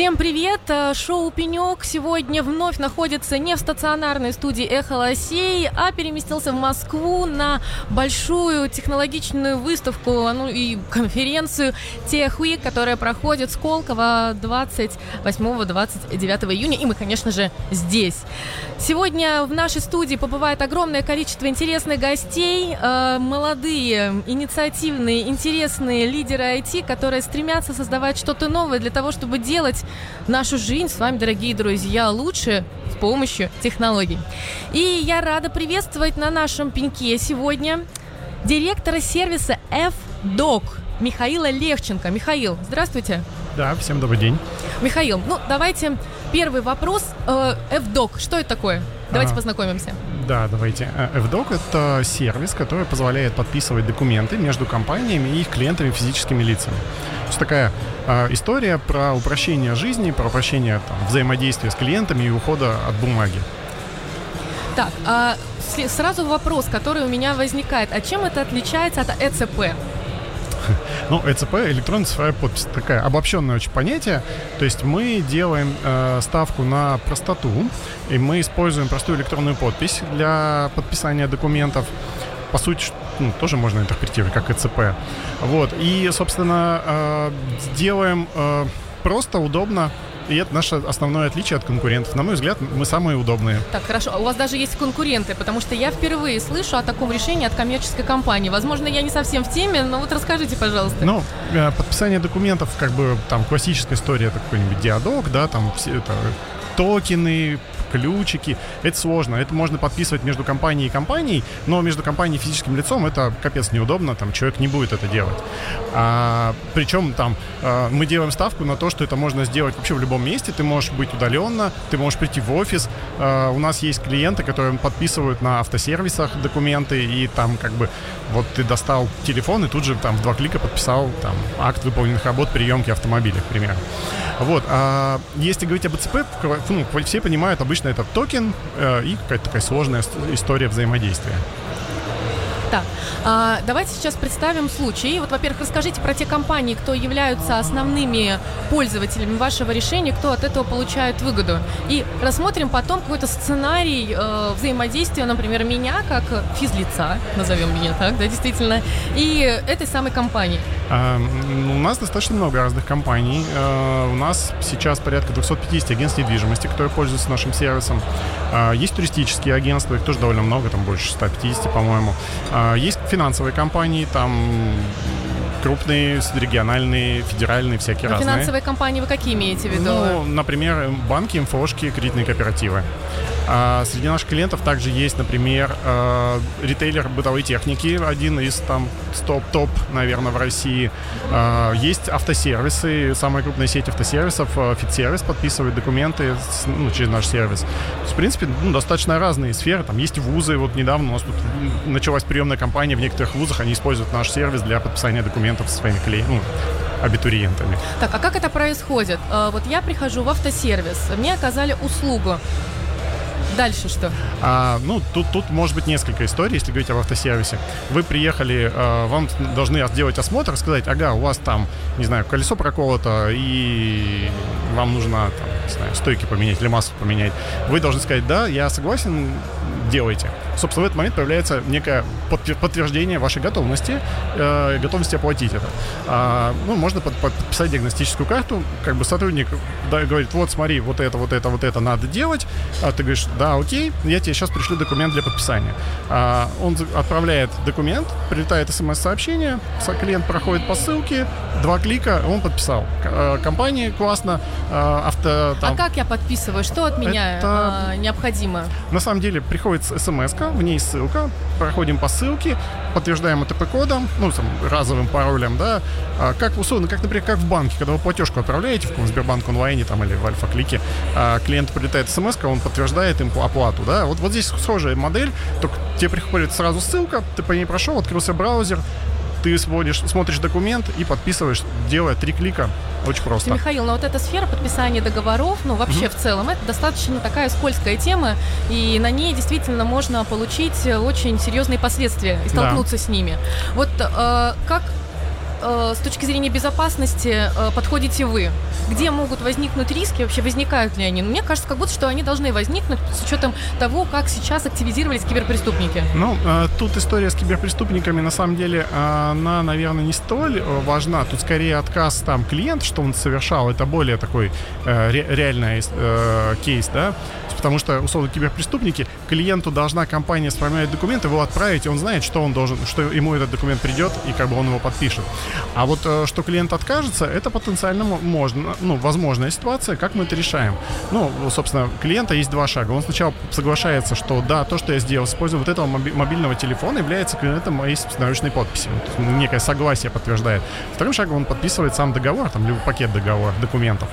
Всем привет! Э, Шоу «Пенек» сегодня вновь находится не в стационарной студии «Эхо Лосей», а переместился в Москву на большую технологичную выставку, ну и конференцию TechWeek, которая проходит в Сколково 28-29 июня. И мы, конечно же, здесь. Сегодня в нашей студии побывает огромное количество интересных гостей, э, молодые, инициативные, интересные лидеры IT, которые стремятся создавать что-то новое для того, чтобы делать нашу жизнь с вами, дорогие друзья, лучше с помощью технологий. И я рада приветствовать на нашем пеньке сегодня директора сервиса F-Doc Михаила Левченко. Михаил, здравствуйте. Да, всем добрый день. Михаил, ну давайте первый вопрос. Э, F-Doc, что это такое? Давайте а, познакомимся. Да, давайте. FDoc — это сервис, который позволяет подписывать документы между компаниями и их клиентами физическими лицами. Есть такая э, история про упрощение жизни, про упрощение там, взаимодействия с клиентами и ухода от бумаги. Так, а сразу вопрос, который у меня возникает. А чем это отличается от ЭЦП? Ну, ЭЦП, электронная цифровая подпись, такая обобщенное очень понятие. То есть мы делаем э, ставку на простоту, и мы используем простую электронную подпись для подписания документов. По сути, ну, тоже можно интерпретировать как ЭЦП. Вот. И, собственно, э, делаем э, просто, удобно, и это наше основное отличие от конкурентов. На мой взгляд, мы самые удобные. Так, хорошо. А у вас даже есть конкуренты, потому что я впервые слышу о таком решении от коммерческой компании. Возможно, я не совсем в теме, но вот расскажите, пожалуйста. Ну, э, подписание документов, как бы, там, классическая история, это какой-нибудь диадок, да, там, все это токены, ключики. Это сложно. Это можно подписывать между компанией и компанией, но между компанией и физическим лицом это капец неудобно. Там человек не будет это делать. А, причем там а, мы делаем ставку на то, что это можно сделать вообще в любом месте. Ты можешь быть удаленно, ты можешь прийти в офис. А, у нас есть клиенты, которые подписывают на автосервисах документы, и там как бы вот ты достал телефон и тут же там в два клика подписал там акт выполненных работ приемки автомобиля, к примеру. Вот. А если говорить об ЭЦП, ну, все понимают обычно это токен э, и какая-то такая сложная история взаимодействия. Так, а, давайте сейчас представим случай. Вот, во-первых, расскажите про те компании, кто являются основными пользователями вашего решения, кто от этого получает выгоду. И рассмотрим потом какой-то сценарий э, взаимодействия, например, меня как физлица, назовем меня так, да, действительно, и этой самой компании. А, у нас достаточно много разных компаний. А, у нас сейчас порядка 250 агентств недвижимости, которые пользуются нашим сервисом. А, есть туристические агентства, их тоже довольно много, там больше 150, по-моему. Есть финансовые компании, там крупные, региональные, федеральные, всякие Но разные. Финансовые компании вы какие имеете в виду? Ну, например, банки, инфошки, кредитные кооперативы. А среди наших клиентов также есть, например, э, ритейлер бытовой техники, один из там топ-топ, наверное, в России. Э, есть автосервисы, самая крупная сеть автосервисов, э, Фитсервис подписывает документы с, ну, через наш сервис. Есть, в принципе, ну, достаточно разные сферы. Там есть вузы, вот недавно у нас тут началась приемная кампания в некоторых вузах, они используют наш сервис для подписания документов со своими клиентами. Ну, абитуриентами. Так, а как это происходит? Э, вот я прихожу в автосервис, мне оказали услугу. Дальше что? А, ну, тут, тут может быть несколько историй, если говорить об автосервисе. Вы приехали, а, вам должны сделать осмотр, сказать, ага, у вас там, не знаю, колесо проколото, и вам нужно, там, не знаю, стойки поменять или массу поменять. Вы должны сказать, да, я согласен, делайте. Собственно, в этот момент появляется некое подтверждение вашей готовности, э, готовности оплатить это. А, ну, можно под, подписать диагностическую карту, как бы сотрудник да, говорит, вот смотри, вот это, вот это, вот это надо делать, а ты говоришь, да, окей, я тебе сейчас пришлю документ для подписания. А, он отправляет документ, прилетает смс-сообщение, клиент проходит по ссылке, два клика, он подписал. Э, компания классно, э, авто... Там... А как я подписываю? Что от меня это... необходимо? На самом деле приходит смс в ней ссылка, проходим по ссылке, подтверждаем ОТП-кодом, ну, там, разовым паролем, да, а, как, условно, как, например, как в банке, когда вы платежку отправляете в Сбербанк онлайне там или в Альфа-клике, а клиент прилетает смс он подтверждает им оплату, да, вот, вот здесь схожая модель, только тебе приходит сразу ссылка, ты по ней прошел, открылся браузер, ты сводишь, смотришь документ и подписываешь, делая три клика. Очень просто. Михаил, но вот эта сфера подписания договоров, ну вообще mm-hmm. в целом, это достаточно такая скользкая тема, и на ней действительно можно получить очень серьезные последствия и столкнуться да. с ними. Вот э, как э, с точки зрения безопасности э, подходите вы? Где могут возникнуть риски, вообще возникают ли они? Ну, мне кажется, как будто, что они должны возникнуть с учетом того, как сейчас активизировались киберпреступники. Ну, э, тут история с киберпреступниками, на самом деле, она, наверное, не столь э, важна. Тут скорее отказ там клиент, что он совершал, это более такой э, ре, реальный э, кейс, да потому что, условно, киберпреступники, клиенту должна компания сформировать документ, его отправить, и он знает, что он должен, что ему этот документ придет, и как бы он его подпишет. А вот э, что клиент откажется, это потенциально можно, ну, возможная ситуация, как мы это решаем. Ну, собственно, клиента есть два шага. Он сначала соглашается, что да, то, что я сделал, используя вот этого мобильного телефона, является клиентом моей собственноручной подписи. Вот, некое согласие подтверждает. Вторым шагом он подписывает сам договор, там, либо пакет договора, документов.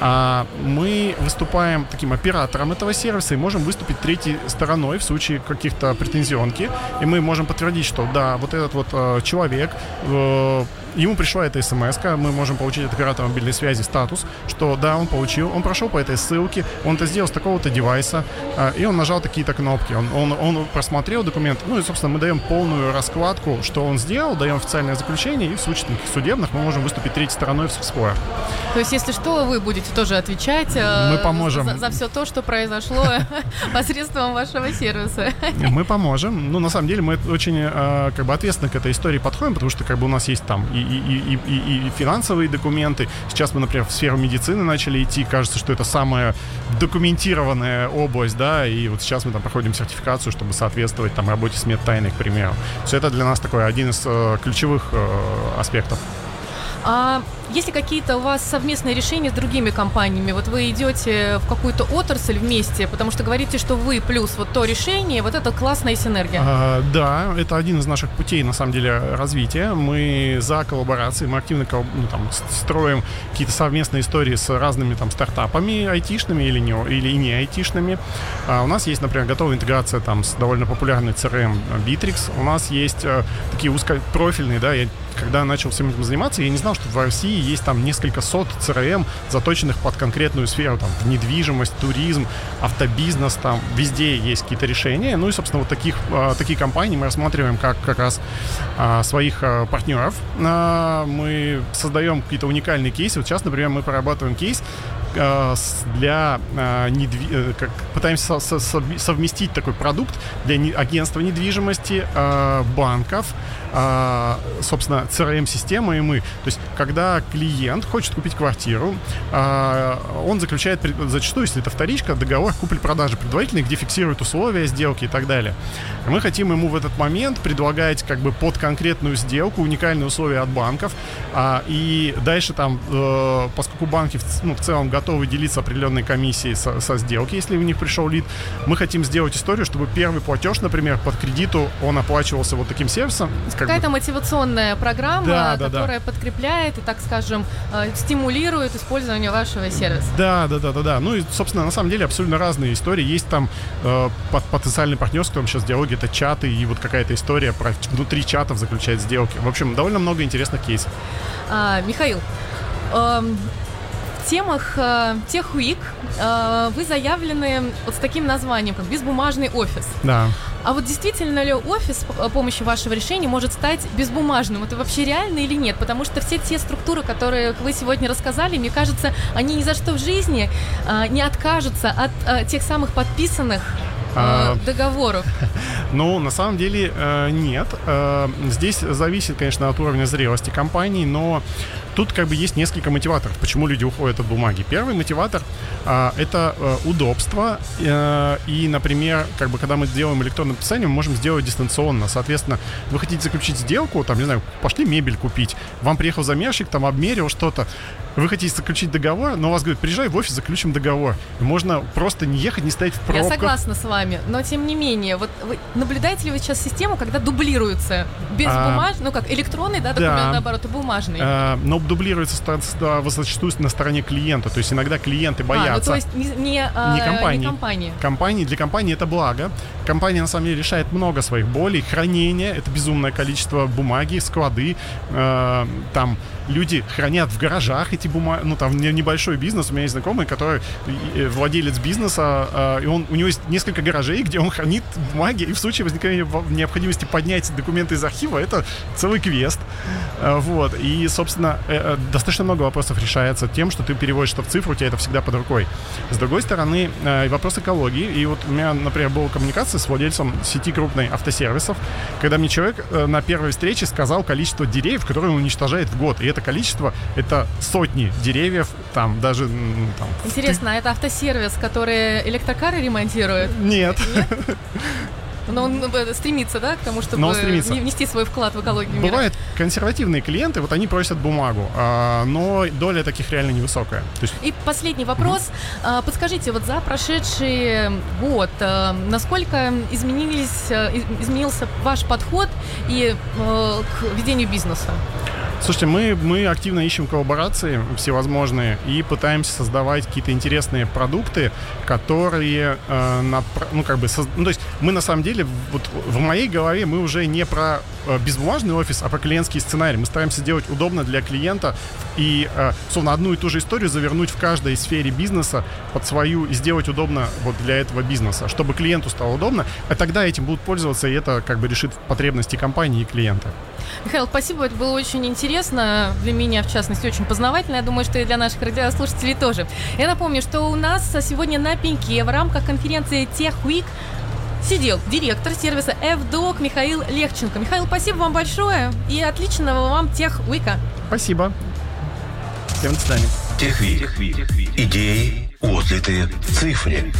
А мы выступаем таким оператором этого сервиса и можем выступить третьей стороной в случае каких-то претензионки. И мы можем подтвердить, что да, вот этот вот э, человек э, know ему пришла эта смс мы можем получить от оператора мобильной связи статус, что да, он получил, он прошел по этой ссылке, он это сделал с такого-то девайса, а, и он нажал такие-то кнопки, он, он, он просмотрел документ, ну и, собственно, мы даем полную раскладку, что он сделал, даем официальное заключение, и в случае судебных мы можем выступить третьей стороной в споре. То есть, если что, вы будете тоже отвечать э, мы поможем. За, за все то, что произошло посредством вашего сервиса. Мы поможем. Ну, на самом деле, мы очень э, как бы ответственно к этой истории подходим, потому что как бы у нас есть там и и, и, и, и финансовые документы. Сейчас мы, например, в сферу медицины начали идти. Кажется, что это самая документированная область, да, и вот сейчас мы там проходим сертификацию, чтобы соответствовать там работе с медтайной, к примеру. Все это для нас такой один из э, ключевых э, аспектов. А есть ли какие-то у вас совместные решения с другими компаниями? Вот вы идете в какую-то отрасль вместе, потому что говорите, что вы плюс вот то решение, вот это классная синергия. А, да, это один из наших путей, на самом деле, развития. Мы за коллаборации, мы активно ну, там, строим какие-то совместные истории с разными там стартапами айтишными или не, или не айтишными. А у нас есть, например, готовая интеграция там с довольно популярной CRM Bittrex. У нас есть э, такие узкопрофильные, да, я когда начал всем этим заниматься, я не знал, что в России есть там несколько сот CRM, заточенных под конкретную сферу, там, недвижимость, туризм, автобизнес, там, везде есть какие-то решения. Ну и, собственно, вот таких, а, такие компании мы рассматриваем как как раз а, своих а, партнеров. Мы создаем какие-то уникальные кейсы. Вот сейчас, например, мы прорабатываем кейс, для недви... Э, как пытаемся совместить такой продукт для агентства недвижимости, банков, собственно, CRM-система и мы. То есть, когда клиент хочет купить квартиру, он заключает, зачастую, если это вторичка, договор купли-продажи предварительный, где фиксирует условия сделки и так далее. Мы хотим ему в этот момент предлагать как бы под конкретную сделку уникальные условия от банков, а, и дальше там, э, поскольку банки ну, в целом готовы делиться определенной комиссией со, со сделки, если у них пришел лид, мы хотим сделать историю, чтобы первый платеж, например, под кредиту, он оплачивался вот таким сервисом, какая-то мотивационная программа, да, да, которая да. подкрепляет и, так скажем, э, стимулирует использование вашего сервиса. Да, да, да, да, да. Ну и, собственно, на самом деле абсолютно разные истории. Есть там э, потенциальный партнер, с которым сейчас диалоги, это чаты и вот какая-то история про внутри чатов заключать сделки. В общем, довольно много интересных кейсов. А, Михаил, эм, в темах э, Tech Week э, вы заявлены вот с таким названием, как «Безбумажный офис». Да. А вот действительно ли офис с помощью вашего решения может стать безбумажным? Это вообще реально или нет? Потому что все те структуры, которые вы сегодня рассказали, мне кажется, они ни за что в жизни а, не откажутся от а, тех самых подписанных договоров? Ну, на самом деле э, нет. Э, здесь зависит, конечно, от уровня зрелости компании, но тут как бы есть несколько мотиваторов, почему люди уходят от бумаги. Первый мотиватор а, это а, удобство. А, и, например, как бы когда мы делаем электронное подписание, мы можем сделать дистанционно. Соответственно, вы хотите заключить сделку, там, не знаю, пошли мебель купить, вам приехал замерщик, там обмерил что-то, вы хотите заключить договор, но у вас говорят, приезжай в офис, заключим договор. И можно просто не ехать, не стоять в пробках. Я согласна с вами. Вами, но тем не менее, вот вы наблюдаете ли вы сейчас систему, когда дублируются без А, бумаж, ну как электронный, да, документ, да. наоборот, и бумажный? Э, но дублируется зачастую на стороне клиента. То есть иногда клиенты а, ну боятся. то есть не, не, а, Не компании. не компании. Компании, для компании это благо. Компания на самом деле решает много своих болей. Хранение это безумное количество бумаги, склады. э, там люди хранят в гаражах эти бумаги. Ну, там не- небольшой бизнес. У меня есть знакомый, который владелец бизнеса, э, и он, у него есть несколько гаражей, где он хранит бумаги, и в случае возникновения во- необходимости поднять документы из архива, это целый квест. Э, Вот. И, собственно, э, э, достаточно много вопросов решается тем, что ты переводишь что в цифру, у тебя это всегда под рукой. С другой стороны, э, вопрос экологии. И вот у меня, например, была коммуникация с владельцем сети крупной автосервисов, когда мне человек на первой встрече сказал количество деревьев, которые он уничтожает в год. И это количество, это сотни деревьев, там даже... Там, Интересно, а это автосервис, который электрокары ремонтирует? нет. Но он э, стремится, да, к тому, чтобы Но он стремится. не- внести свой вклад в экологию мира? Бывают консервативные клиенты, вот они просят бумагу, а, но доля таких реально невысокая. То есть И последний вопрос. А, Подскажите, вот за прошедший год, а, насколько изменились, из- изменился ваш подход и к ведению бизнеса? Слушайте, мы, мы активно ищем коллаборации всевозможные и пытаемся создавать какие-то интересные продукты, которые, э, напра- ну, как бы, соз- ну, то есть мы на самом деле, вот в моей голове мы уже не про э, безбумажный офис, а про клиентский сценарий. Мы стараемся делать удобно для клиента и, э, словно, одну и ту же историю завернуть в каждой сфере бизнеса под свою и сделать удобно вот для этого бизнеса, чтобы клиенту стало удобно, а тогда этим будут пользоваться, и это как бы решит потребности компании и клиента. Михаил, спасибо, это было очень интересно, для меня, в частности, очень познавательно, я думаю, что и для наших радиослушателей тоже. Я напомню, что у нас сегодня на пеньке в рамках конференции Tech Week сидел директор сервиса FDOC Михаил Легченко. Михаил, спасибо вам большое и отличного вам Тех Уика. Спасибо. Всем до свидания. Техвик. Идеи, отзывы в цифре.